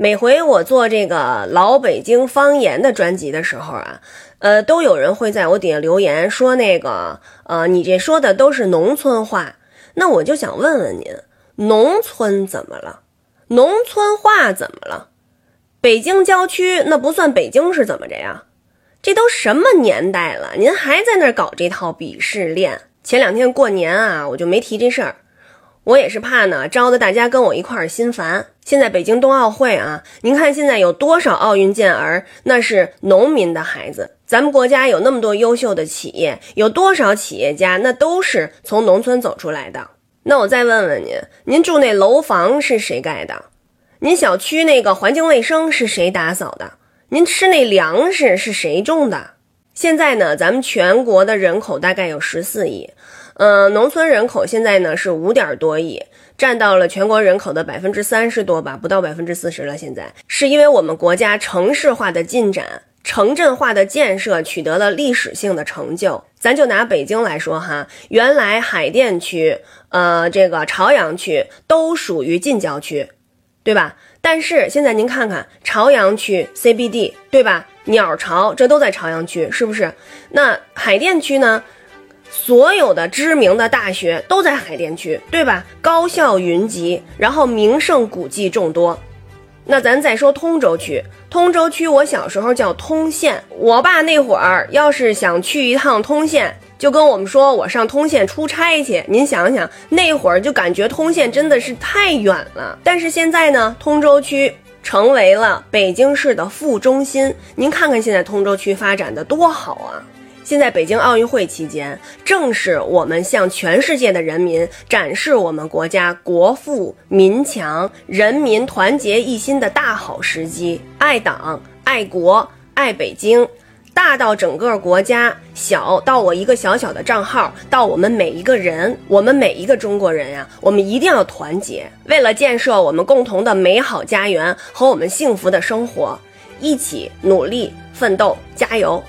每回我做这个老北京方言的专辑的时候啊，呃，都有人会在我底下留言说那个，呃，你这说的都是农村话。那我就想问问您，农村怎么了？农村话怎么了？北京郊区那不算北京是怎么着呀？这都什么年代了，您还在那儿搞这套鄙视链？前两天过年啊，我就没提这事儿，我也是怕呢，招得大家跟我一块儿心烦。现在北京冬奥会啊，您看现在有多少奥运健儿，那是农民的孩子。咱们国家有那么多优秀的企业，有多少企业家，那都是从农村走出来的。那我再问问您，您住那楼房是谁盖的？您小区那个环境卫生是谁打扫的？您吃那粮食是谁种的？现在呢，咱们全国的人口大概有十四亿，嗯，农村人口现在呢是五点多亿，占到了全国人口的百分之三十多吧，不到百分之四十了。现在是因为我们国家城市化的进展，城镇化的建设取得了历史性的成就。咱就拿北京来说哈，原来海淀区、呃，这个朝阳区都属于近郊区，对吧？但是现在您看看朝阳区 CBD，对吧？鸟巢这都在朝阳区，是不是？那海淀区呢？所有的知名的大学都在海淀区，对吧？高校云集，然后名胜古迹众多。那咱再说通州区，通州区我小时候叫通县，我爸那会儿要是想去一趟通县。就跟我们说，我上通县出差去。您想想，那会儿就感觉通县真的是太远了。但是现在呢，通州区成为了北京市的副中心。您看看现在通州区发展的多好啊！现在北京奥运会期间，正是我们向全世界的人民展示我们国家国富民强、人民团结一心的大好时机。爱党、爱国、爱北京。大到整个国家，小到我一个小小的账号，到我们每一个人，我们每一个中国人呀，我们一定要团结，为了建设我们共同的美好家园和我们幸福的生活，一起努力奋斗，加油！